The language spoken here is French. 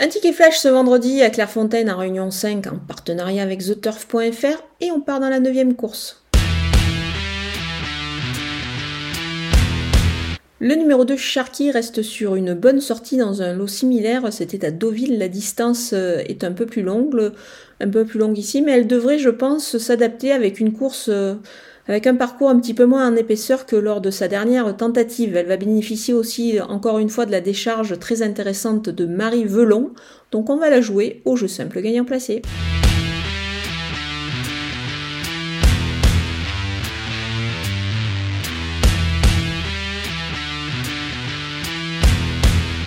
Un ticket flash ce vendredi à Clairefontaine en Réunion 5 en partenariat avec TheTurf.fr et on part dans la 9 course. Le numéro 2 Sharky reste sur une bonne sortie dans un lot similaire. C'était à Deauville. La distance euh, est un peu plus longue, un peu plus longue ici, mais elle devrait, je pense, s'adapter avec une course euh, avec un parcours un petit peu moins en épaisseur que lors de sa dernière tentative. Elle va bénéficier aussi, encore une fois, de la décharge très intéressante de Marie Velon. Donc on va la jouer au jeu simple gagnant placé.